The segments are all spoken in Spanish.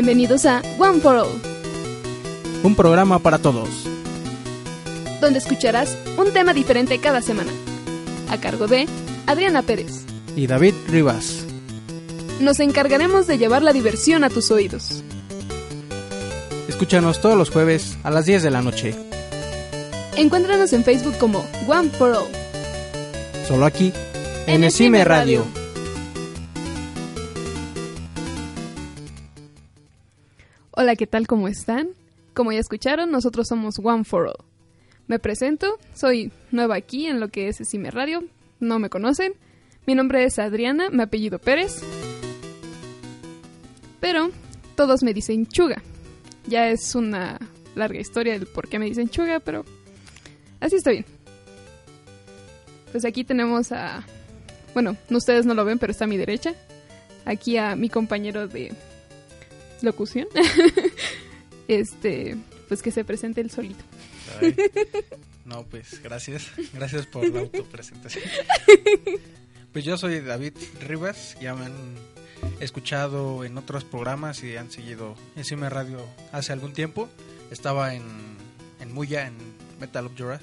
Bienvenidos a One for All, Un programa para todos. donde escucharás un tema diferente cada semana. A cargo de Adriana Pérez. Y David Rivas. Nos encargaremos de llevar la diversión a tus oídos. Escúchanos todos los jueves a las 10 de la noche. Encuéntranos en Facebook como One for All. Solo aquí, en En Radio. Hola, ¿qué tal? ¿Cómo están? Como ya escucharon, nosotros somos One for All. Me presento, soy nueva aquí en lo que es Cime Radio, no me conocen. Mi nombre es Adriana, mi apellido Pérez. Pero todos me dicen Chuga. Ya es una larga historia del por qué me dicen Chuga, pero así está bien. Pues aquí tenemos a... Bueno, ustedes no lo ven, pero está a mi derecha. Aquí a mi compañero de locución. este, pues que se presente el solito. Ay, No, pues gracias. Gracias por la autopresentación. Pues yo soy David Rivas. Ya me han escuchado en otros programas y han seguido Encima Radio hace algún tiempo. Estaba en, en Muya, en Metal of Joras.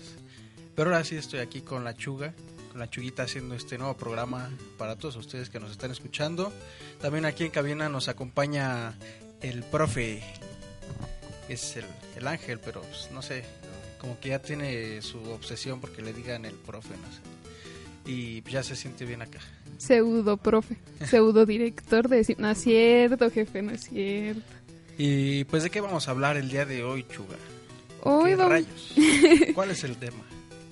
Pero ahora sí estoy aquí con la Chuga, con la Chuguita haciendo este nuevo programa para todos ustedes que nos están escuchando. También aquí en cabina nos acompaña el profe. Es el, el ángel, pero pues, no sé, como que ya tiene su obsesión porque le digan el profe, no sé. Y ya se siente bien acá. Pseudo profe, pseudo director de... No es cierto, jefe, no es cierto. Y pues de qué vamos a hablar el día de hoy, Chuga. Hoy ¿Qué vamos- rayos? ¿Cuál es el tema?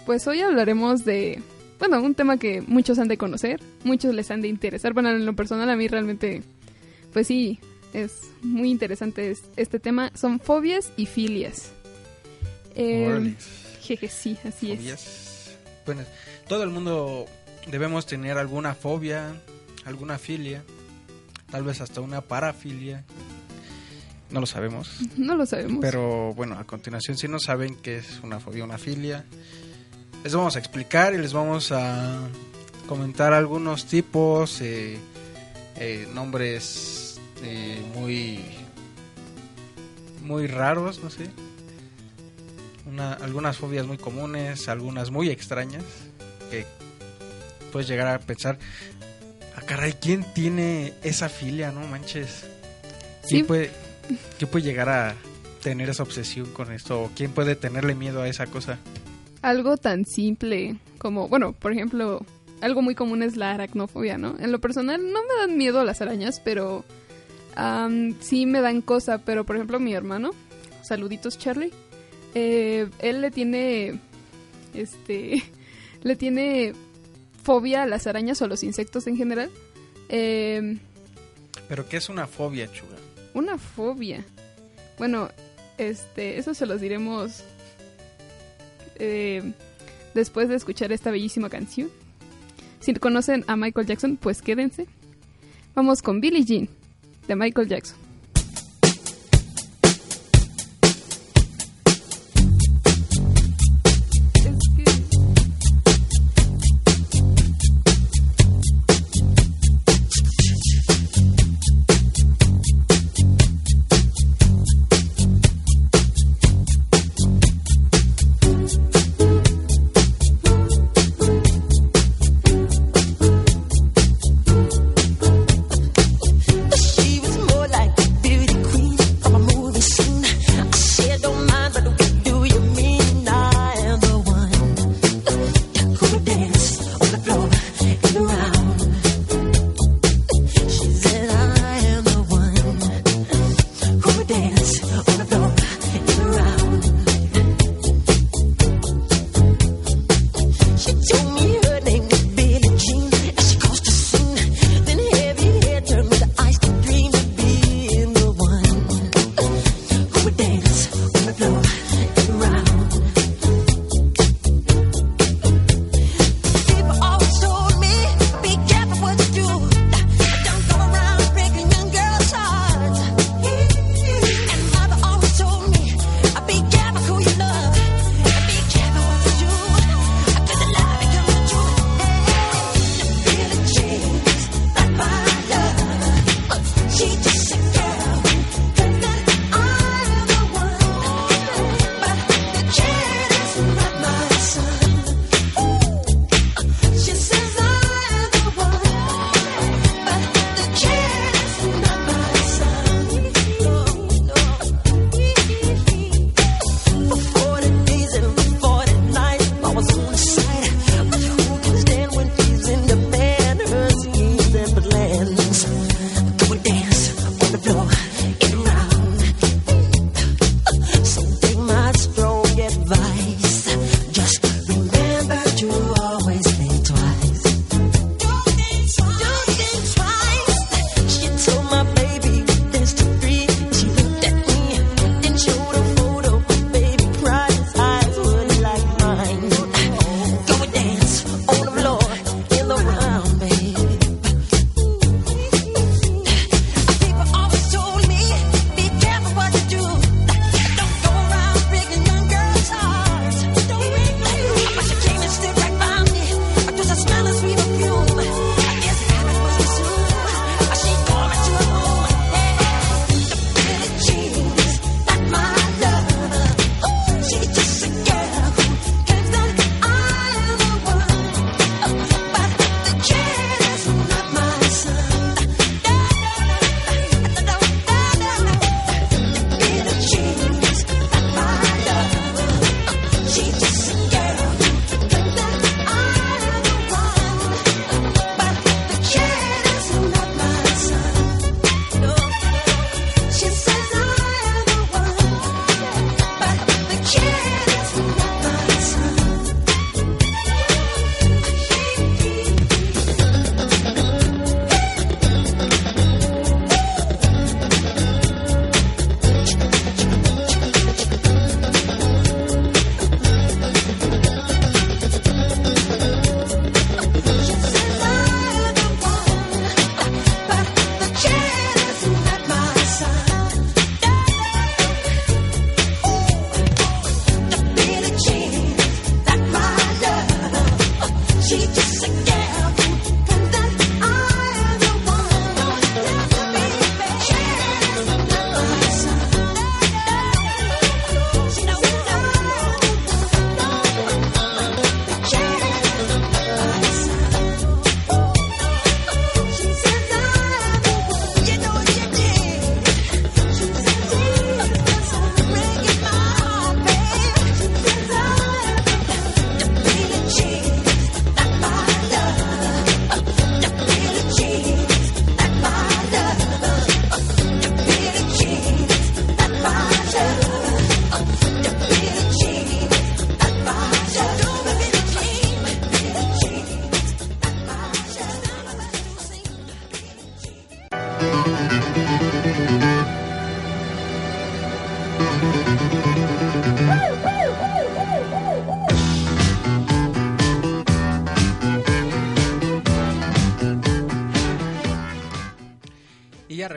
Pues hoy hablaremos de, bueno, un tema que muchos han de conocer, muchos les han de interesar. Bueno, en lo personal a mí realmente, pues sí, es muy interesante es- este tema. Son fobias y filias. Eh, jeje, sí, así es. Bueno, todo el mundo debemos tener alguna fobia, alguna filia, tal vez hasta una parafilia. No lo sabemos. No lo sabemos. Pero bueno, a continuación, si no saben qué es una fobia, una filia, les vamos a explicar y les vamos a comentar algunos tipos, eh, eh, nombres eh, muy muy raros, no sé. Una- algunas fobias muy comunes, algunas muy extrañas, que puedes llegar a pensar, ah, caray, ¿quién tiene esa filia? No manches. ¿Quién Sí. puede, ¿Quién puede llegar a tener esa obsesión con esto? ¿O quién puede tenerle miedo a esa cosa? Algo tan simple como, bueno, por ejemplo, algo muy común es la aracnofobia, ¿no? En lo personal no me dan miedo las arañas, pero sí me dan cosa. Pero, por ejemplo, mi hermano, saluditos Charlie, eh, él le tiene, este, le tiene fobia a las arañas o a los insectos en general. Em, ¿Pero qué es una fobia, Chuga? una fobia. Bueno, este, eso se los diremos eh, después de escuchar esta bellísima canción. Si conocen a Michael Jackson, pues quédense. Vamos con Billie Jean de Michael Jackson.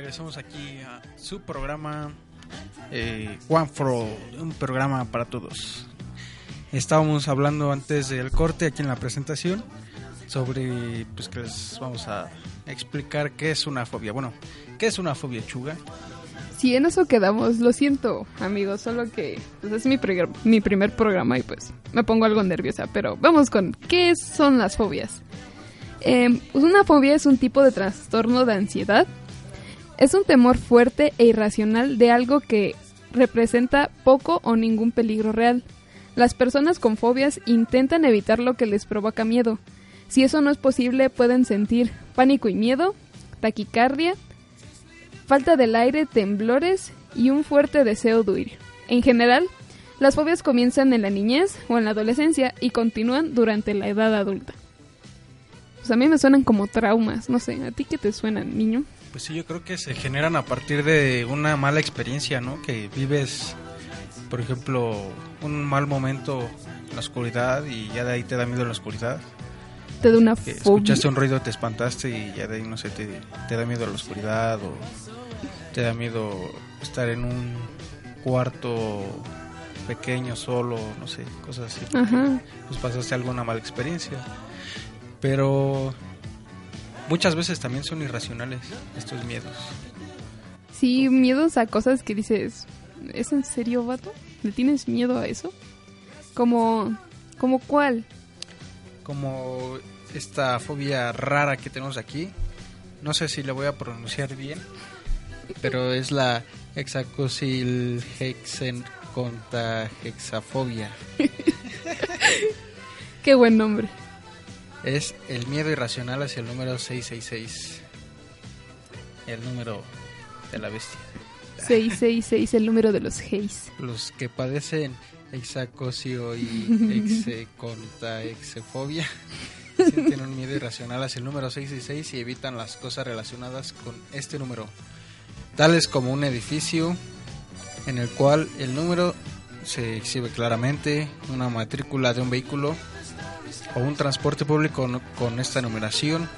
Regresamos aquí a su programa eh, One for All, un programa para todos. Estábamos hablando antes del corte aquí en la presentación sobre pues que les vamos a explicar qué es una fobia. Bueno, ¿qué es una fobia chuga? Sí, en eso quedamos. Lo siento, amigos, solo que pues, es mi, mi primer programa y pues me pongo algo nerviosa. Pero vamos con qué son las fobias. Eh, pues, una fobia es un tipo de trastorno de ansiedad. Es un temor fuerte e irracional de algo que representa poco o ningún peligro real. Las personas con fobias intentan evitar lo que les provoca miedo. Si eso no es posible, pueden sentir pánico y miedo, taquicardia, falta del aire, temblores y un fuerte deseo de huir. En general, las fobias comienzan en la niñez o en la adolescencia y continúan durante la edad adulta. Pues a mí me suenan como traumas, no sé, ¿a ti qué te suenan, niño? Pues sí, yo creo que se generan a partir de una mala experiencia, ¿no? Que vives, por ejemplo, un mal momento en la oscuridad y ya de ahí te da miedo la oscuridad. Te da una Que fobia. escuchaste un ruido, te espantaste y ya de ahí, no sé, te, te da miedo la oscuridad o te da miedo estar en un cuarto pequeño, solo, no sé, cosas así. Ajá. Pues pasaste alguna mala experiencia. Pero muchas veces también son irracionales estos miedos. Sí, miedos a cosas que dices, ¿es en serio, vato? ¿Le tienes miedo a eso? Como, como cuál? como esta fobia rara que tenemos aquí. No sé si la voy a pronunciar bien, pero es la hexacosilhexencontahexafobia. Qué buen nombre. Es el miedo irracional hacia el número 666. El número de la bestia. 666, el número de los Hayes. Los que padecen hexacosio y hexecontaexefobia sienten un miedo irracional hacia el número 666 y evitan las cosas relacionadas con este número, tales como un edificio en el cual el número se exhibe claramente, una matrícula de un vehículo o un transporte público con esta numeración.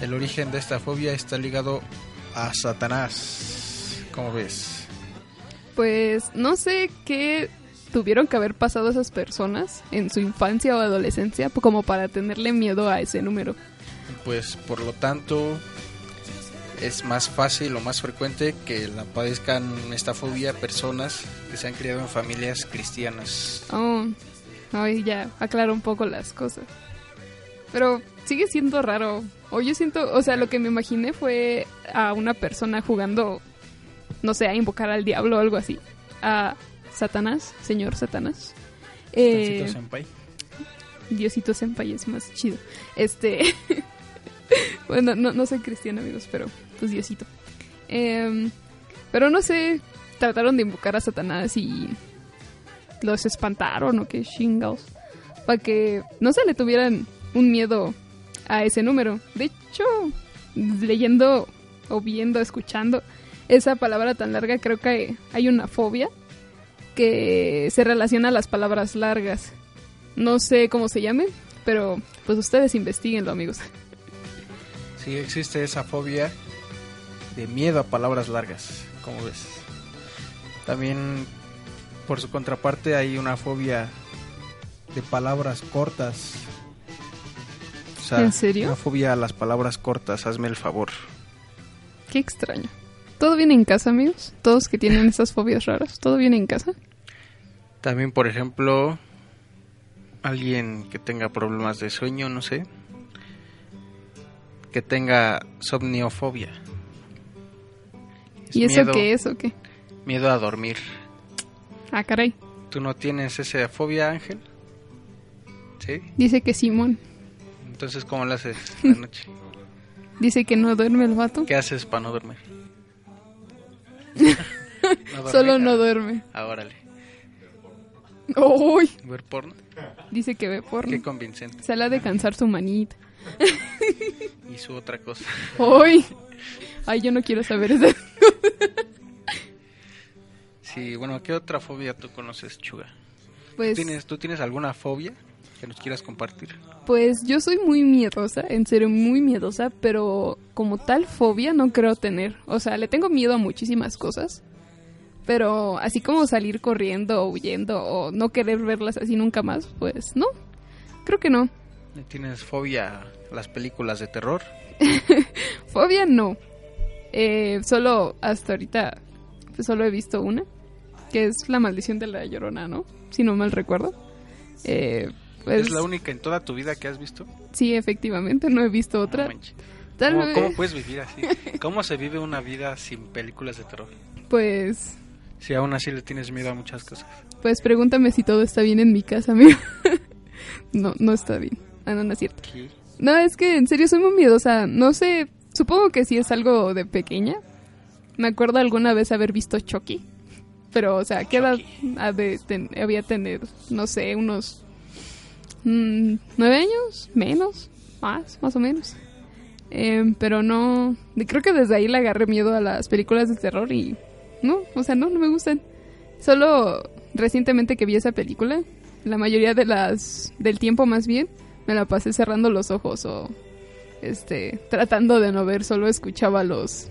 El origen de esta fobia está ligado a Satanás. ¿Cómo ves? Pues no sé qué tuvieron que haber pasado esas personas en su infancia o adolescencia como para tenerle miedo a ese número. Pues por lo tanto es más fácil o más frecuente que la padezcan esta fobia personas que se han criado en familias cristianas. Oh, ay, ya aclaro un poco las cosas. Pero sigue siendo raro. O yo siento, o sea, lo que me imaginé fue a una persona jugando, no sé, a invocar al diablo o algo así. A Satanás, señor Satanás. Eh, Tancito senpai. Diosito Senpai es más chido. Este. bueno, no, no soy cristiano, amigos, pero pues Diosito. Em, pero no sé, trataron de invocar a Satanás y los espantaron o qué chingados. Para que no se le tuvieran un miedo a ese número. De hecho, leyendo o viendo, escuchando esa palabra tan larga, creo que hay una fobia que se relaciona a las palabras largas. No sé cómo se llame, pero pues ustedes investiguenlo, amigos. Sí, existe esa fobia de miedo a palabras largas, como ves. También, por su contraparte, hay una fobia de palabras cortas. O sea, ¿En serio? Una fobia a las palabras cortas, hazme el favor. Qué extraño. ¿Todo viene en casa, amigos? Todos que tienen esas fobias raras, ¿todo viene en casa? También, por ejemplo, alguien que tenga problemas de sueño, no sé, que tenga somniofobia. Es ¿Y eso miedo, qué es o qué? Miedo a dormir. Ah, caray. ¿Tú no tienes esa fobia, Ángel? ¿Sí? Dice que Simón. Entonces, ¿cómo lo haces la noche? Dice que no duerme el vato. ¿Qué haces para no dormir? ¿No Solo no duerme. Ah, órale. ¡Uy! ¿Ver porno? Dice que ve porno. Qué convincente. Se la ha de cansar su manita. Y su otra cosa. ¡Uy! Ay, yo no quiero saber eso. Sí, bueno, ¿qué otra fobia tú conoces, Chuga? Pues, ¿Tienes, ¿Tú tienes alguna fobia que nos quieras compartir? pues yo soy muy miedosa, en serio, muy miedosa, pero como tal fobia no creo tener. O sea, le tengo miedo a muchísimas cosas. Pero así como salir corriendo o huyendo o no querer verlas así nunca más, pues no. Creo que no. ¿Tienes fobia a las películas de terror? Fobia no. Eh, solo hasta ahorita pues, solo he visto una, que es La maldición de la llorona, ¿no? Si no mal recuerdo. Eh, pues, ¿Es la única en toda tu vida que has visto? Sí, efectivamente, no he visto otra. No manches. Tal ¿Cómo, vez- cómo puedes vivir así? ¿Cómo se vive una vida sin películas de terror? Pues, Si aún así le tienes miedo a muchas cosas. pues pregúntame si todo está bien en mi casa, amigo. no, no está bien. Ah, no, no es cierto. ¿Qué? No, es que en serio soy muy miedosa. No sé, supongo que sí es algo de pequeña. Me acuerdo alguna vez haber visto Chucky. Pero, o sea, ¿qué edad ha de ten- había tener? No sé, unos mm, nueve años, menos, más, más o menos. Em, pero no, creo que desde ahí le agarré miedo a las películas de terror y no, o sea, no, no me gustan. Solo recientemente que vi esa película, la mayoría de las del tiempo más bien, me la pasé cerrando los ojos o este tratando de no ver, solo escuchaba los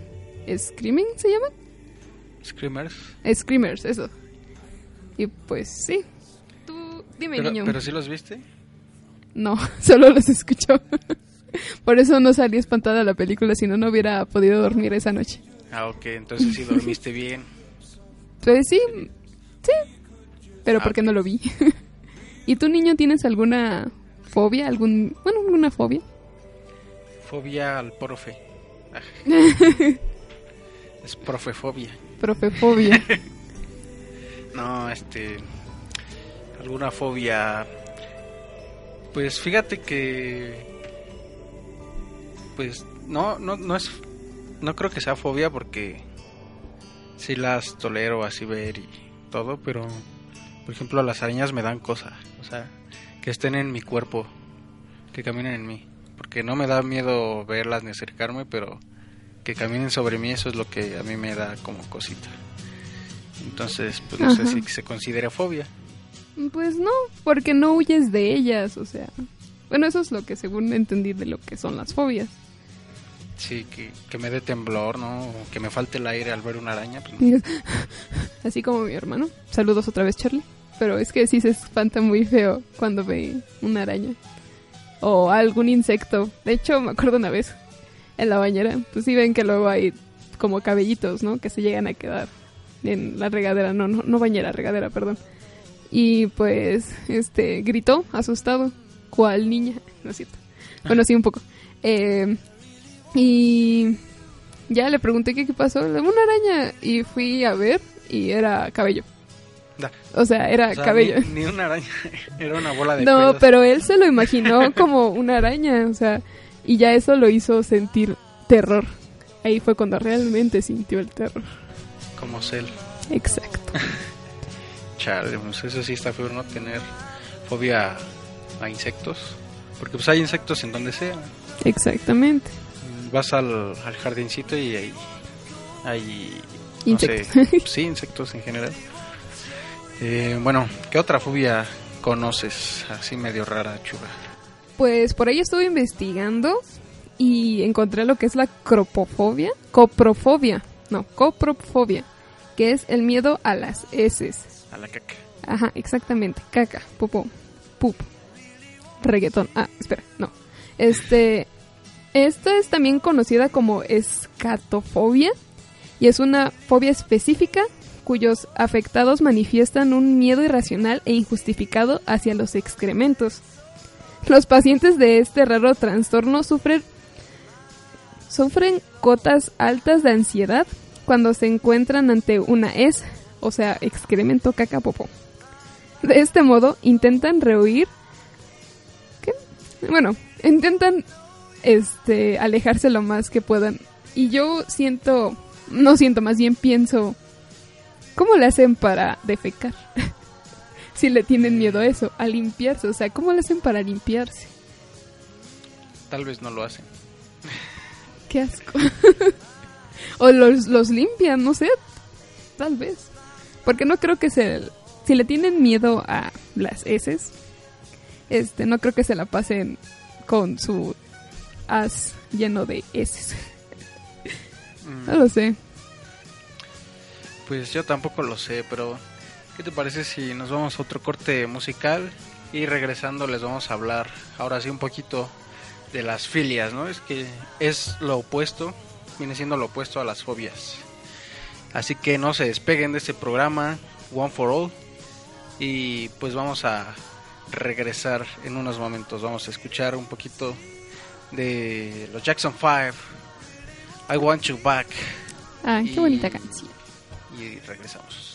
screaming, ¿se llaman? Screamers. Screamers, eso. Y pues sí. Tú dime, Pero, niño. pero sí los viste. No, solo los escuchó. Por eso no salí espantada de la película, si no, no hubiera podido dormir esa noche. Ah, ok, entonces sí dormiste bien. Pues sí, sí. Pero Ah, ¿por qué no lo vi? ¿Y tú, niño, tienes alguna fobia? algún Bueno, alguna fobia. Fobia al profe. Es profefobia. Profefobia. No, este. Alguna fobia. Pues fíjate que. Pues no, no, no es. No creo que sea fobia porque. Sí las tolero así ver y todo, pero. Por ejemplo, las arañas me dan cosa. O sea, que estén en mi cuerpo. Que caminen en mí. Porque no me da miedo verlas ni acercarme, pero. Que caminen sobre mí, eso es lo que a mí me da como cosita. Entonces, pues no sé si se considera fobia. Pues no, porque no huyes de ellas, o sea. Bueno, eso es lo que según entendí de lo que son las fobias. Sí, que, que me dé temblor, ¿no? O que me falte el aire al ver una araña. Pues, no. Así como mi hermano. Saludos otra vez, Charlie. Pero es que sí se espanta muy feo cuando ve una araña. O algún insecto. De hecho, me acuerdo una vez en la bañera. Pues sí ven que luego hay como cabellitos, ¿no? Que se llegan a quedar en la regadera. No, no, no bañera, regadera, perdón. Y pues, este, gritó, asustado. ¿Cuál niña? No es cierto. Bueno, sí, un poco. Eh, y ya le pregunté qué, qué pasó. Una araña. Y fui a ver y era cabello. Da. O sea, era O sea, cabello. Ni, ni una araña, era una bola de No, pelos. pero él se lo imaginó como una araña, o sea, y ya eso lo hizo sentir terror. Ahí fue cuando realmente sintió el terror. Como cel. Exacto. Chale, pues eso sí está feo, ¿no? Tener fobia a insectos. Porque pues hay insectos en donde sea. Exactamente. Vas al, al jardincito y hay... hay no sé, Insectos. sí, insectos en general. Eh, bueno, ¿qué otra fobia conoces así medio rara, chuga? Pues por ahí estuve investigando y encontré lo que es la cropofobia, coprofobia, no, coprofobia, que es el miedo a las heces. A la caca. Ajá, exactamente. Caca, popó, pup, reggaetón. Ah, espera, no. Este, esta es también conocida como escatofobia y es una fobia específica cuyos afectados manifiestan un miedo irracional e injustificado hacia los excrementos. Los pacientes de este raro trastorno sufren sufren cotas altas de ansiedad cuando se encuentran ante una S, o sea, excremento caca popó. De este modo intentan rehuir ¿qué? Bueno, intentan este alejarse lo más que puedan. Y yo siento, no siento, más bien pienso ¿cómo le hacen para defecar? si le tienen miedo a eso, a limpiarse, o sea, ¿cómo le hacen para limpiarse? Tal vez no lo hacen. Qué asco. o los, los limpian, no sé. Tal vez. Porque no creo que se... Si le tienen miedo a las heces, este, no creo que se la pasen con su as lleno de heces. Mm, No lo sé. Pues yo tampoco lo sé, pero ¿qué te parece si nos vamos a otro corte musical y regresando les vamos a hablar ahora sí un poquito de las filias, ¿no? Es que es lo opuesto, viene siendo lo opuesto a las fobias. Así que no se despeguen de este programa One for All y pues vamos a regresar en unos momentos. Vamos a escuchar un poquito de los Jackson 5. I want you back Ah, Y- qué bonita canción. y regresamos.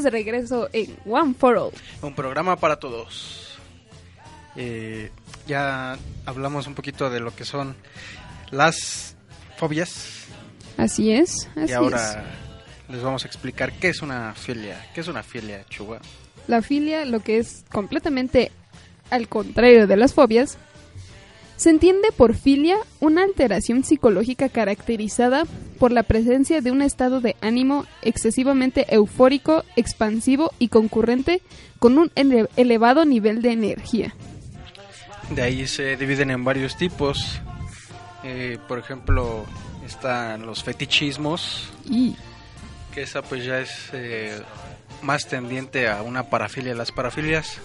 Estamos de regreso en One for All. Un programa para todos. Eh, ya hablamos un poquito de lo que son las fobias Así es, así y ahora les vamos a explicar qué es una filia. ¿Qué es una filia, Chuba? La filia, lo que es completamente al contrario de las fobias, se entiende por filia una alteración psicológica caracterizada por la presencia de un estado de ánimo excesivamente eufórico, expansivo y concurrente con un ele- elevado nivel de energía. De ahí se dividen en varios tipos. Eh, por ejemplo, están los fetichismos, Y que esa pues ya es eh, más tendiente a una parafilia. Las parafilias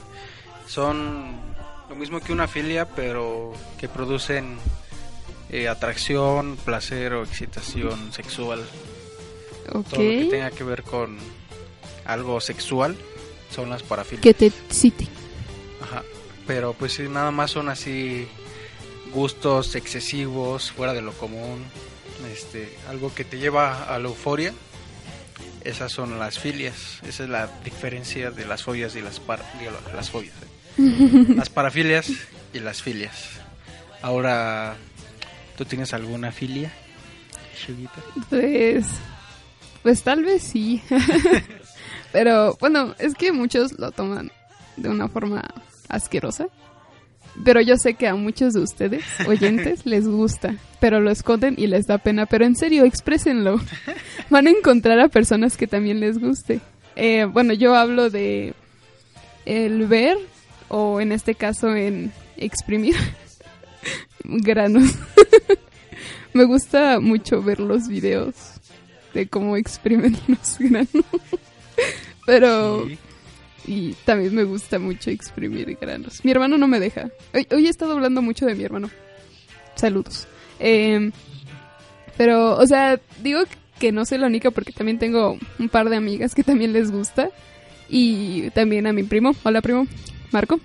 son lo mismo que una filia, pero que producen eh, atracción, placer o excitación sexual. ok, Todo lo que tenga que ver con algo sexual son las parafilias. que te cite. Ajá. Pero pues sí, nada más son así gustos excesivos, fuera de lo común, este, algo que te lleva a la euforia. Esas son las filias. Esa es la diferencia de las fobias y las par digo, las fobias. ¿eh? Las parafilias y las filias. Ahora, ¿tú tienes alguna filia? Pues, pues tal vez sí. Pero bueno, es que muchos lo toman de una forma asquerosa. Pero yo sé que a muchos de ustedes, oyentes, les gusta. Pero lo esconden y les da pena. Pero en serio, exprésenlo. Van a encontrar a personas que también les guste. Eh, bueno, yo hablo de el ver, o en este caso en exprimir, granos. Me gusta mucho ver los videos de cómo exprimen los granos. Pero... Sí. Y también me gusta mucho exprimir granos. Mi hermano no me deja. Hoy, hoy he estado hablando mucho de mi hermano. Saludos. Eh, pero, o sea, digo que no soy la única porque también tengo un par de amigas que también les gusta. Y también a mi primo. Hola, primo. Marco.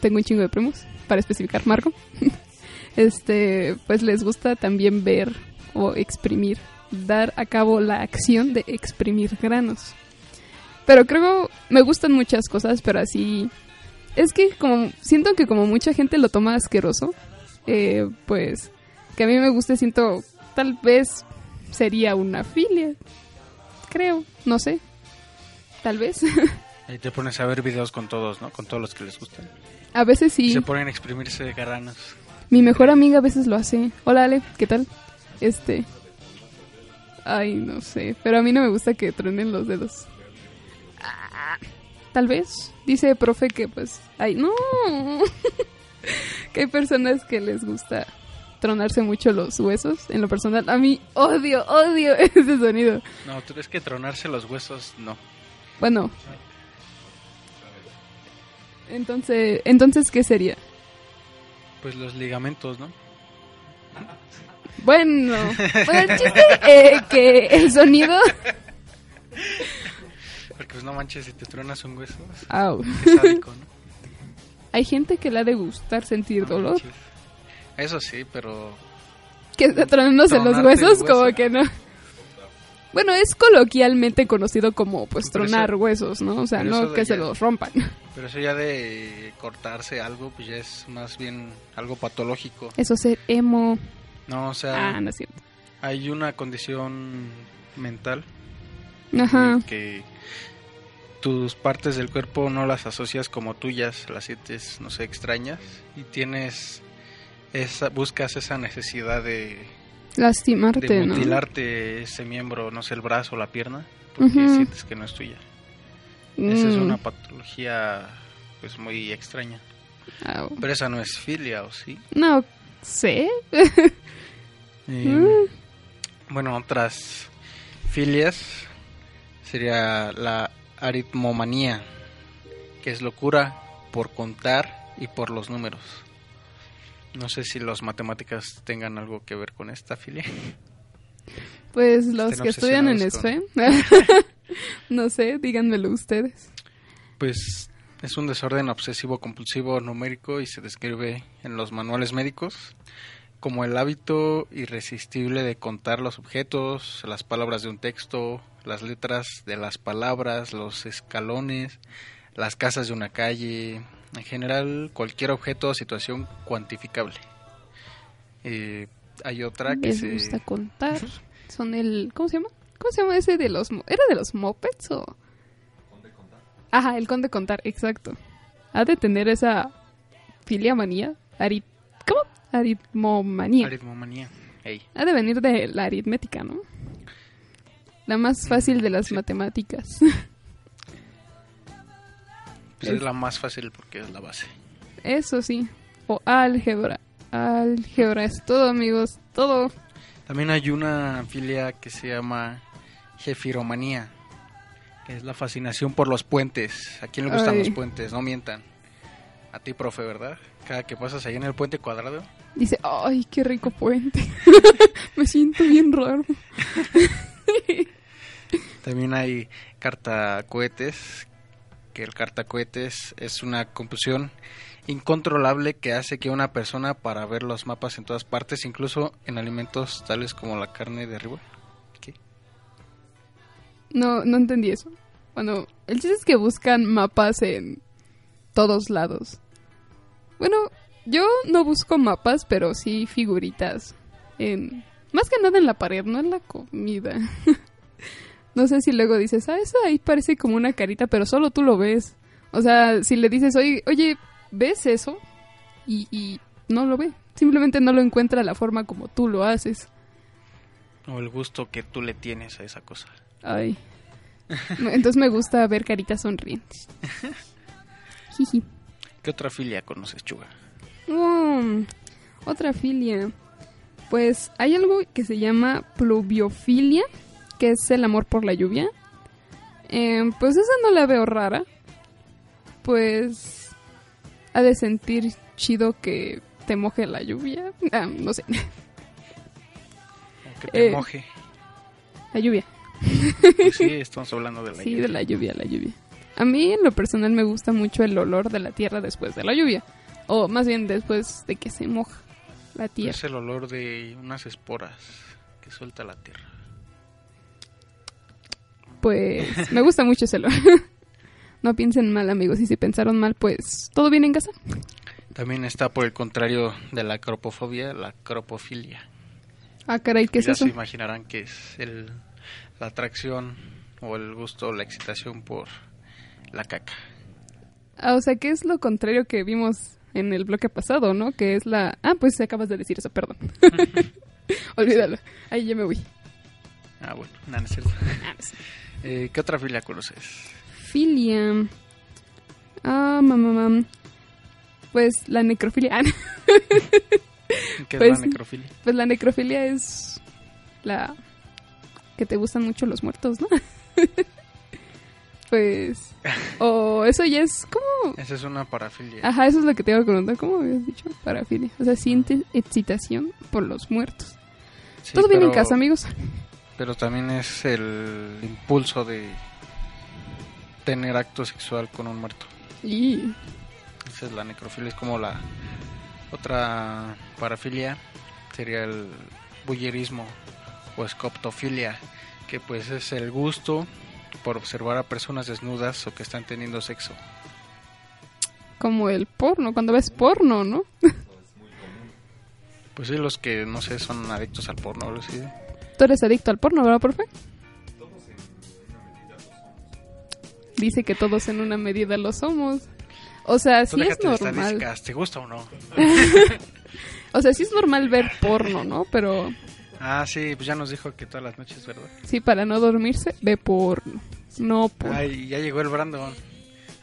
Tengo un chingo de primos, para especificar, Marco. este, pues les gusta también ver o exprimir, dar a cabo la acción de exprimir granos. Pero creo, me gustan muchas cosas, pero así... Es que como, siento que como mucha gente lo toma asqueroso, eh, pues que a mí me guste, siento, tal vez sería una filia. Creo, no sé. Tal vez. Ahí te pones a ver videos con todos, ¿no? Con todos los que les gustan. a veces Y sí. se ponen a exprimirse granos. Mi mejor amiga a veces lo hace. Hola Ale, ¿qué tal? Este... Ay, no sé. Pero a mí no me gusta que truenen los dedos. Ah, Tal vez. Dice profe que pues... Ay, no. que hay personas que les gusta tronarse mucho los huesos. En lo personal, a mí odio, odio ese sonido. No, tú ves que tronarse los huesos, no. Bueno. Entonces, entonces ¿qué sería? Pues los ligamentos, ¿no? Bueno, bueno, el chiste eh, que el sonido... Porque pues no manches, si te tronas un hueso, Au. qué sádico, ¿no? Hay gente que le ha de gustar sentir No dolor. manches. Eso sí, pero Que tronándose los huesos, hueso. como que no. Bueno, es coloquialmente conocido como pues tronar eso- huesos, ¿no? O sea, no que se los rompan. pero eso ya de cortarse algo, pues ya es más bien algo patológico. Eso es ser emo. No, o sea, Ah, no es cierto. hay una condición mental Ajá. que tus partes del cuerpo no las asocias como tuyas, las sientes, no sé, extrañas y tienes esa buscas esa necesidad de, Lastimarte, de ¿no? mutilarte ese miembro, no sé, el brazo o la pierna, porque Ujú. sientes que no es tuya. Esa es Mm. una patología pues muy extraña. Au. Pero esa no es filia, ¿o sí? No sé. Eh, Mm. Bueno, otras filias sería la aritmomanía, que es locura por contar y por los números. No sé si los matemáticas tengan algo que ver con esta filia. Pues los Estén que estudian en ESFE. no sé, díganmelo ustedes. Pues es un desorden obsesivo compulsivo numérico y se describe en los manuales médicos como el hábito irresistible de contar los objetos, las palabras de un texto, las letras de las palabras, los escalones, las casas de una calle, en general cualquier objeto o situación cuantificable. Eh, hay otra que Les se... gusta contar. Son el... ¿Cómo se llama? ¿Cómo se llama ese de los... ¿Era de los mopeds o...? Ajá, el conde contar, exacto. Ha de tener esa filia manía. Arit... ¿Cómo? Aritmomanía. Aritmomanía. Ey. Ha de venir de la aritmética, ¿no? La más fácil de las sí. matemáticas. Pues Es- la más fácil porque es la base. Eso sí. O álgebra. Álgebra es todo, amigos. Todo. También hay una filia que se llama jefiromanía, que es la fascinación por los puentes. ¿A quién le gustan Ay. los puentes? No mientan. A ti, profe, ¿verdad? Cada que pasas ahí en el puente cuadrado. Dice, ay, qué rico puente. Me siento bien raro. También hay cartacohetes, el cartacohetes es una compulsión incontrolable que hace que una persona para ver los mapas en todas partes, incluso en alimentos tales como la carne de arriba. ¿Qué? No, no entendí eso. Bueno, el chiste es que buscan mapas en todos lados. Bueno, yo no busco mapas, pero sí figuritas. En, más que nada en la pared, no en la comida. no sé si luego dices, ah, eso ahí parece como una carita, pero solo tú lo ves. O sea, si le dices, oye, oye ¿ves eso? Y, y no lo ve. Simplemente no lo encuentra la forma como tú lo haces. O el gusto que tú le tienes a esa cosa. Ay. Entonces me gusta ver caritas sonrientes. Jiji. ¿Qué otra filia conoces, Chuga? Mm, otra filia. Pues hay algo que se llama pluviofilia, que es el amor por la lluvia. Eh, pues esa no la veo rara. Pues ha de sentir chido que te moje la lluvia. Ah, no sé, que te Eh, moje. la lluvia. Pues sí, estamos hablando de la Sí, lluvia. de la lluvia, la lluvia. A mí en lo personal me gusta mucho el olor de la tierra después de la lluvia. O más bien después de que se moja la tierra. Es el olor de unas esporas que suelta la tierra. Pues me gusta mucho ese olor. no piensen mal, amigos. Y si pensaron mal, pues todo bien en casa. También está por el contrario de la acropofobia, la acropofilia. Ah, caray, ¿qué es ya eso? se imaginarán que es el, la atracción o el gusto o la excitación por la caca. Ah, o sea, ¿qué es lo contrario que vimos en el bloque pasado, no? Que es la... Ah, pues acabas de decir eso, perdón. Olvídalo. Ahí ya me voy. Ah, bueno, nada, no es cierto. Ah, sé. Eh, ¿Qué otra filia conoces? Filia. Ah, mamá, mam. Pues la necrofilia. Ah. ¿Qué Pues- es la necrofilia? Pues la necrofilia es la que te gustan mucho los muertos, ¿no? pues o eso ya es como Esa es una parafilia. ajá, eso es lo que te iba a preguntar, ¿cómo habías dicho? Parafilia. O sea, sientes excitación por los muertos. Sí, Todo bien en casa, amigos. Pero también es el impulso de tener acto sexual con un muerto. Y Esa es la necrofilia, es como la otra parafilia sería el bullerismo o escoptofilia, que pues es el gusto por observar a personas desnudas o que están teniendo sexo. como el porno, cuando ves porno, ¿no? Pues sí, los que no sé son adictos al porno, así. Tú eres adicto al porno, ¿verdad, profe? Dice que todos en una medida lo somos. O sea, sí es normal. ¿te gusta o no? O sea, sí es normal ver porno, ¿no? Pero Ah, sí, pues ya nos dijo que todas las noches, ¿verdad? sí, para no dormirse, ve porno. No porno. Ay, ya llegó el Brandon.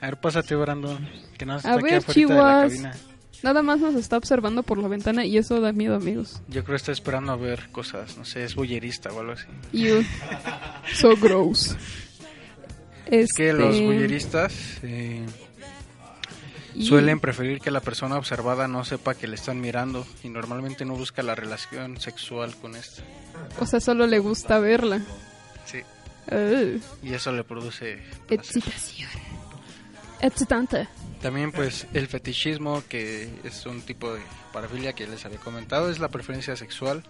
A ver, pásate, Brandon. Que no A está aquí ver, de la cabina. Nada más nos está observando por la ventana y eso da miedo, amigos. Yo creo que está esperando a ver cosas, no sé, es bullerista o algo así. You. So gross. Es que los Este, bulleristas eh, y- suelen preferir que la persona observada no sepa que le están mirando y normalmente no busca la relación sexual con esta. O sea, solo le gusta verla. Sí, y eso le produce excitación. Excitante. También pues el fetichismo, que es un tipo de parafilia que les había comentado, es la preferencia sexual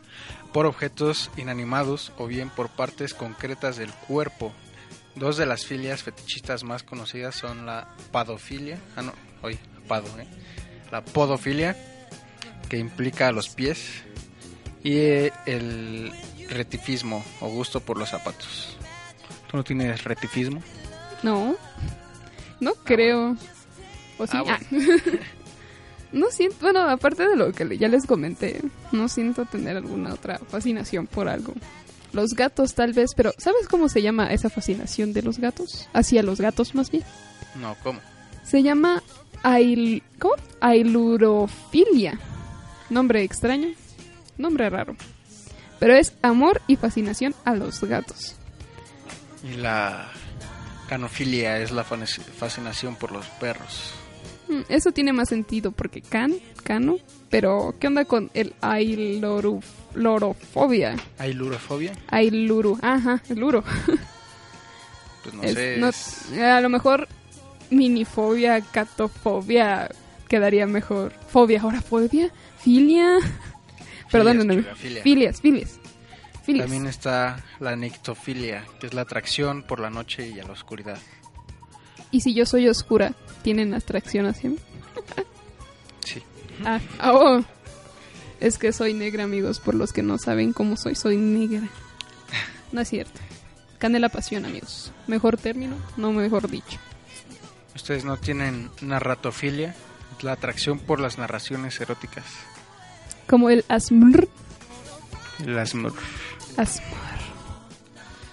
por objetos inanimados o bien por partes concretas del cuerpo. Dos de las filias fetichistas más conocidas son la padofilia, ah no, oye, pado, ¿eh? la podofilia, que implica los pies, y eh, el retifismo o gusto por los zapatos. ¿Tú no tienes retifismo? No. No creo. ¿O sí? Ah, bueno. Ah. no siento, bueno, aparte de lo que ya les comenté, no siento tener alguna otra fascinación por algo. Los gatos tal vez, pero ¿sabes cómo se llama esa fascinación de los gatos? Hacia los gatos más bien. No, ¿cómo? Se llama ail... ¿Cómo? ailurofilia. Nombre extraño, nombre raro. Pero es amor y fascinación a los gatos. Y la canofilia es la fascinación por los perros. Mm, Eso tiene más sentido porque can, cano, pero ¿qué onda con el ailurofobia? ¿Hay lurofobia? Ailuru, ajá, el luro. Pues no Es- sé. no- es- a lo mejor minifobia, catofobia quedaría mejor. Fobia, ahora fobia, filia. Perdónenme. Filias, filias. También está la nictofilia, que es la atracción por la noche y a la oscuridad. Y si yo soy oscura, ¿tienen atracción hacia mí? Sí. Ah, oh. Es que soy negra, amigos, por los que no saben cómo soy, soy negra. No es cierto. Canela pasión, amigos. Mejor término, no mejor dicho. Ustedes no tienen narratofilia, es la atracción por las narraciones eróticas. Como el asmr. Las mur- Asmr.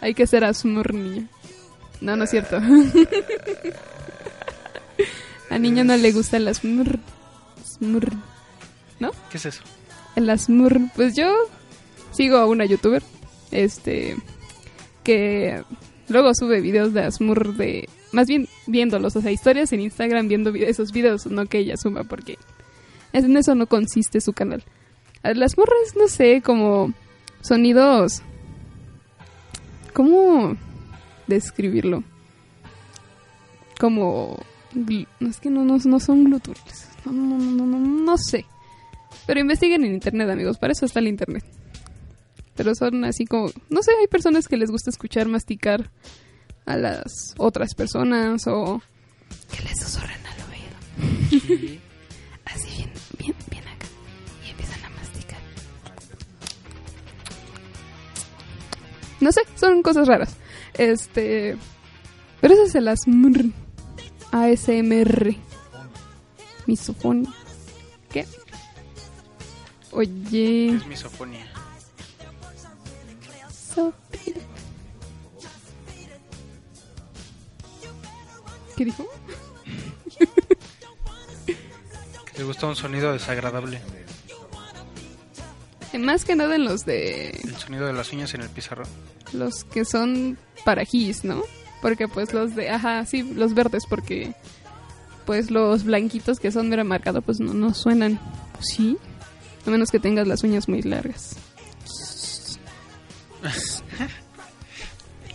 Hay que ser asmr, niño. No, no es cierto. A niño no le gusta el asmr. Asmr. ¿Qué es eso? El asmr. Pues yo sigo a una youtuber. Este. Que luego sube videos de asmr de. Más bien viéndolos, o sea, historias en Instagram viendo vi- esos videos, no que ella suma, porque en eso no consiste su canal. Las morras, no sé, como sonidos. ¿Cómo describirlo? Como. es que no, no, no son. No, no, no, no, no, no sé. Pero investiguen en internet, amigos. Para eso está el internet. Pero son así como. No sé, hay personas que les gusta escuchar masticar a las otras personas o. Que les susurren al oído. Así bien No sé, son cosas raras. Este. Pero eso es el ASMR. Misofonía. ¿Qué? Oye. Es misofonía. Sofía. ¿Qué dijo? ¿Te gusta un sonido desagradable? Más que nada en los de El sonido de las uñas en el pizarrón. Los que son para gis, ¿no? Porque pues los de, ajá, sí, los verdes, porque pues los blanquitos que son de marcado pues no, no suenan. Sí, a menos que tengas las uñas muy largas.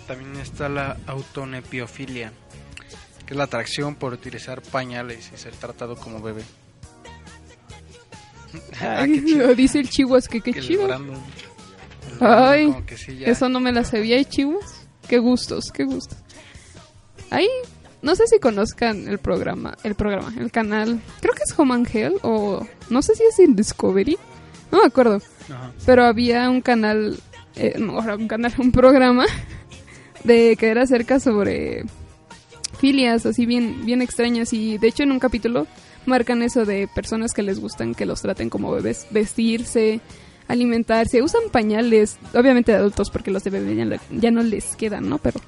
También está la autonepiofilia, que es la atracción por utilizar pañales y ser tratado como bebé. Ah, lo dice el chihuas que qué chido. Ay, como que sí, ya- Eso no me la sabía, ¿y chihuas? Qué gustos, qué gustos. Ahí, no sé si conozcan el programa, el programa, el canal. Creo que es Home and Hell o no sé si es en Discovery. No me acuerdo. Ajá. Pero había un canal, eh, no, un canal, un programa de que era acerca sobre filias así bien, bien extrañas y de hecho en un capítulo marcan eso de personas que les gustan que los traten como bebés, vestirse, alimentarse, usan pañales, obviamente de adultos porque los de bebé ya, le- ya no les quedan, ¿no? Pero,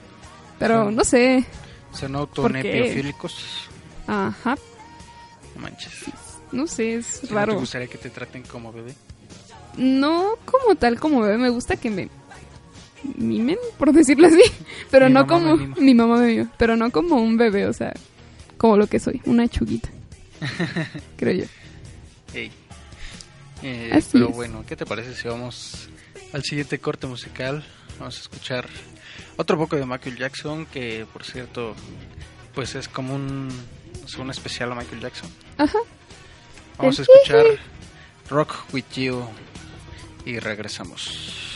pero Sí. no sé, Son autonepiofílicos. ajá, No manches. no sé, es ¿No te raro. gustaría que te traten como bebé? No como tal como bebé, me gusta que me mimen, por decirlo así, pero Mi no como mi mamá me mima, pero no como un bebé, o sea, como lo que soy, una chuguita. creo yo. Ey. Eh, Así pero es. bueno, ¿qué te parece si vamos al siguiente corte musical? Vamos a escuchar otro poco de Michael Jackson, que por cierto, pues es como un es un especial a Michael Jackson. Ajá. Vamos a escuchar Rock With You y regresamos.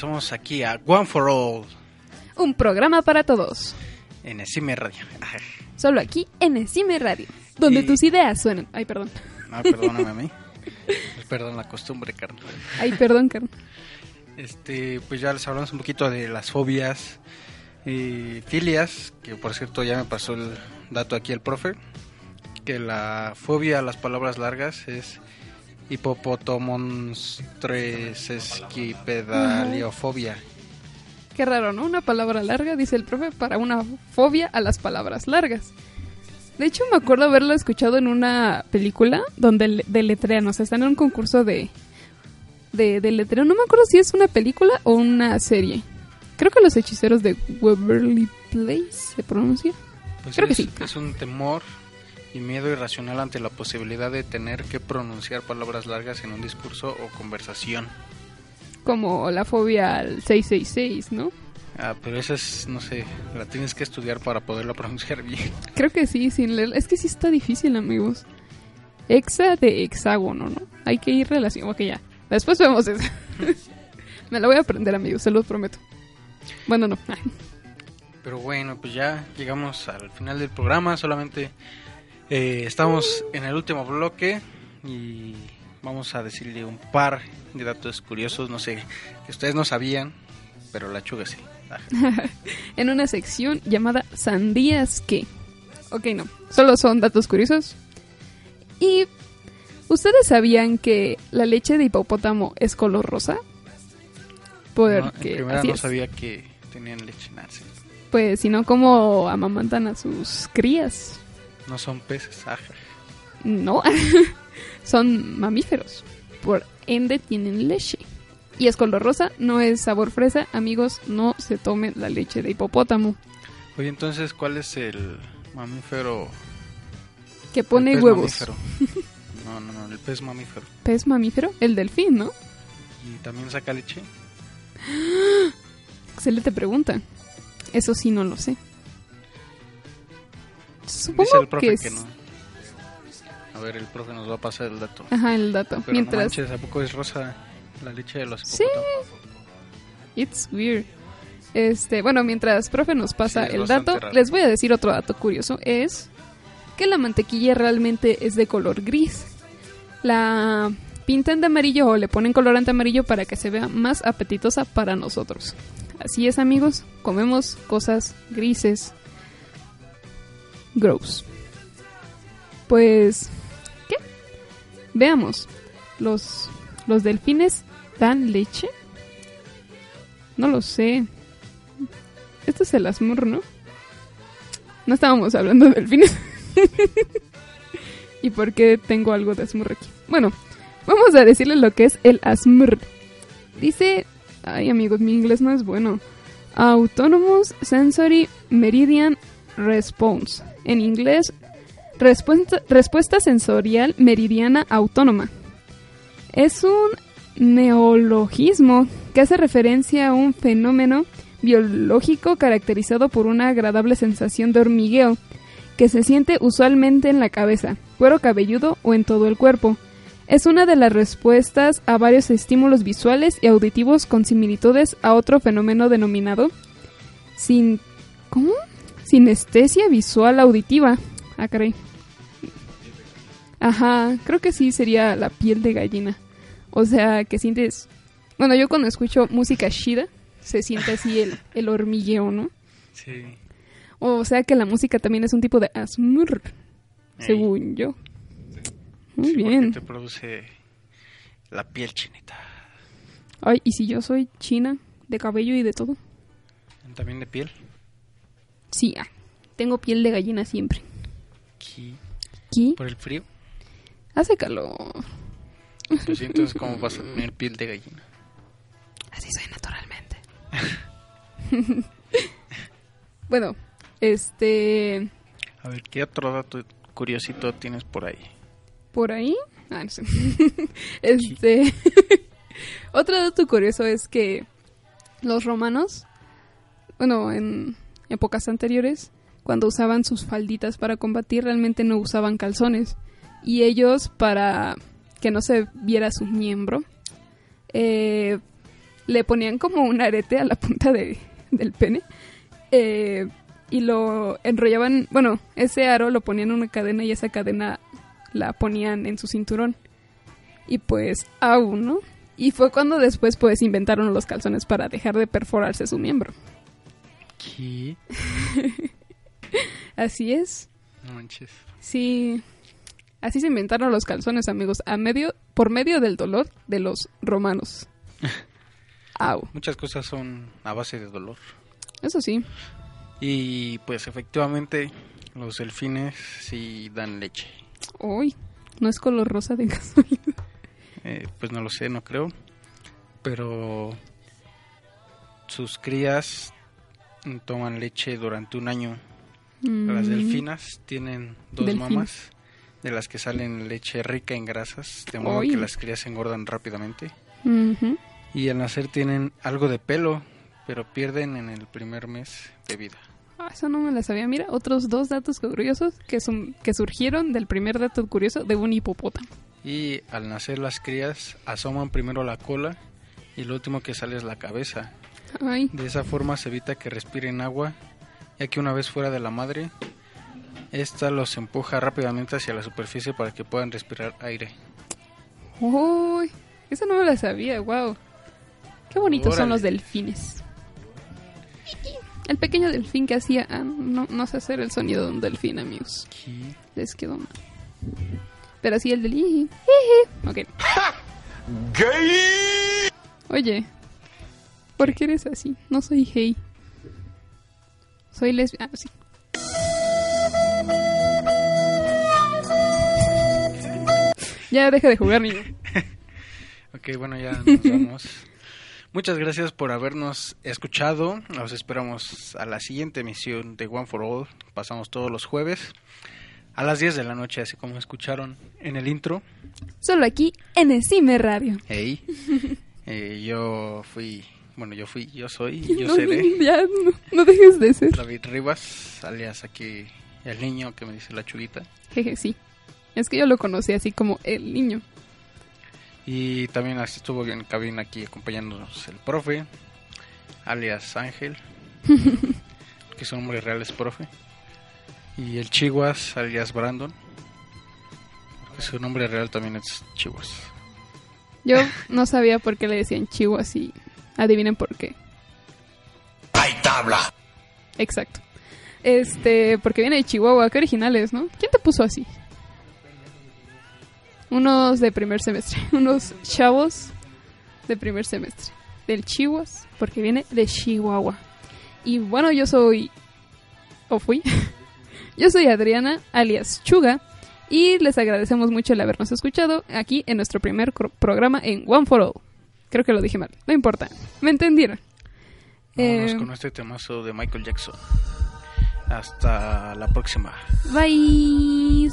Regresamos aquí a One for All Un programa para todos. en Esime Radio. Solo aquí en Encime Radio. Donde Y- tus ideas suenan. Ay, perdón. no, perdóname a mí. Perdón la costumbre, carnal. Ay, perdón, Karen. Este, pues ya les hablamos un poquito de las fobias y filias, que por cierto ya me pasó el dato aquí el profe, que la fobia a las palabras largas es hipopotomonstres Qué raro, ¿no? Una palabra larga, dice el profe, para una fobia a las palabras largas. De hecho, me acuerdo haberlo escuchado en una película donde le- deletrean, o sea, están en un concurso de, de deletreo. No me acuerdo si es una película o una serie. Creo que los hechiceros de Waverly Place se pronuncia. Pues Creo que es, sí. es un temor y miedo irracional ante la posibilidad de tener que pronunciar palabras largas en un discurso o conversación. Como la fobia al 666, ¿no? Ah, pero esa es, no sé, la tienes que estudiar para poderla pronunciar bien. Creo que sí, sin leer. Es que sí está difícil, amigos. Hexa de hexágono, ¿no? Hay que ir relación. Ok, ya. Después vemos eso. Me la voy a aprender, amigos, se los prometo. Bueno, no. Pero bueno, pues ya llegamos al final del programa. Solamente eh, estamos en el último bloque y vamos a decirle un par de datos curiosos. No sé, que ustedes no sabían, pero la chuga sí. En una sección llamada Sandías que. Ok, no. Solo son datos curiosos. Y. ¿Ustedes sabían que la leche de hipopótamo es color rosa? No, en Porque. no es. sabía que tenían leche. Sí. Pues, si no, como amamantan a sus crías. No son peces. Ajá. No, son mamíferos. Por ende tienen leche. Y es color rosa, no es sabor fresa. Amigos, no se tomen la leche de hipopótamo. Oye, entonces, ¿cuál es el mamífero? Que pone el pez huevos. mamífero? No, no, no, el pez mamífero. ¿Pez mamífero? El delfín, ¿no? ¿Y también saca leche? Excelente pregunta. Eso sí no lo sé. Dice Supongo el profe que, que, es... no. A ver, el profe nos va a pasar el dato. Ajá, el dato. Pero Mientras... no manches, ¿a poco es rosa la leche de los Sí. It's weird. Este, bueno, mientras profe nos pasa Sí, el dato, raro. les voy a decir otro dato curioso. Es que la mantequilla realmente es de color gris. La pintan de amarillo o le ponen colorante amarillo para que se vea más apetitosa para nosotros. Así es, amigos, comemos cosas grises. Gross. Pues, ¿qué? Veamos. Los, los delfines dan leche. No lo sé. Esto es el asmur, ¿no? No estábamos hablando de delfines. ¿Y por qué tengo algo de asmur aquí? Bueno, vamos a decirle lo que es el asmur. Dice... Ay, amigos, mi inglés no es bueno. Autonomous Sensory Meridian Response. En inglés, respuesta, sensorial meridiana autónoma. Es un neologismo que hace referencia a un fenómeno biológico caracterizado por una agradable sensación de hormigueo que se siente usualmente en la cabeza, cuero cabelludo o en todo el cuerpo. Es una de las respuestas a varios estímulos visuales y auditivos con similitudes a otro fenómeno denominado sin ¿cómo? Sinestesia visual auditiva. Ah, caray. Ajá, creo que sí sería la piel de gallina. O sea, que sientes... Bueno, yo cuando escucho música shida, se siente así el, el hormigueo, ¿no? Sí. O sea que la música también es un tipo de asmr, Ey. según yo. Muy Sí, bien. te produce la piel chinita. Ay, ¿y si yo soy china, de cabello y de todo? También de piel. Sí, ah, tengo piel de gallina siempre. ¿Qué? por el frío. Hace calor. Lo siento, es como vas a tener piel de gallina. Así soy naturalmente. bueno, este... A ver, ¿qué otro dato curiosito tienes por ahí? por ahí. Ah, no sé. este. Otro dato curioso es que los romanos, bueno, en épocas anteriores, cuando usaban sus falditas para combatir, realmente no usaban calzones. Y ellos, para que no se viera su miembro, eh, le ponían como un arete a la punta de, del pene eh, y lo enrollaban, bueno, ese aro lo ponían en una cadena y esa cadena la ponían en su cinturón. Y pues, aún, ¿no? Y fue cuando después pues inventaron los calzones para dejar de perforarse su miembro. ¿Qué? Así es. No manches. Sí. Así se inventaron los calzones, amigos, a medio por medio del dolor de los romanos. Au. Muchas cosas son a base de dolor. Eso sí. Y pues efectivamente los delfines sí dan leche. Uy, no es color rosa de gasolina. Eh, pues no lo sé, no creo. Pero sus crías toman leche durante un año. Las Mm. delfinas tienen dos mamas de las que salen leche rica en grasas, de modo que las crías se engordan rápidamente. Y al nacer tienen algo de pelo, pero pierden en el primer mes de vida. Ah, eso no me la sabía. Mira, otros dos datos curiosos que, son, que surgieron del primer dato curioso de un hipopótamo. Y al nacer las crías asoman primero la cola y lo último que sale es la cabeza. Ay, De esa forma se evita que respiren agua, ya que una vez fuera de la madre, esta los empuja rápidamente hacia la superficie para que puedan respirar aire. uy, eso no me la sabía, wow. Qué bonitos son los delfines. El pequeño delfín que hacía, ah, no, no sé hacer el sonido de un delfín, amigos. Les quedó mal. Pero sí el del. Ok. Oye, ¿por qué eres así? No soy gay. Soy lesbiana. Ah, sí. Ya deja de jugar, niño. Ok, bueno, ya nos vamos. Muchas gracias por habernos escuchado. Nos esperamos a la siguiente emisión de One for All. Pasamos todos los jueves a las 10 de la noche, así como escucharon en el intro. Solo aquí en Esime Radio. Hey, eh, yo fui, bueno, yo fui, yo soy, yo no, seré ya, no, no dejes de ser. David Rivas, alias aquí el niño que me dice la chulita. Jeje, sí. Es que yo lo conocí así como el niño. Y también así estuvo en cabina aquí acompañándonos el profe, alias Ángel, que su nombre real es profe. Y el Chihuas, alias Brandon, que su nombre real también es Chihuas. Yo no sabía por qué le decían chihuas y adivinen por qué. ¡Hay tabla! Exacto. Este, porque viene de Chihuahua, qué originales, ¿no? ¿Quién te puso así? Unos de primer semestre, unos chavos de primer semestre. Del Chihuas, porque viene de Chihuahua. Y bueno, yo soy... ¿O fui? yo soy Adriana, alias Chuga, y les agradecemos mucho el habernos escuchado aquí en nuestro primer programa en One for All. Creo que lo dije mal, no importa. ¿Me entendieron? Vámonos Eh, con este temazo de Michael Jackson. Hasta la próxima. Bye.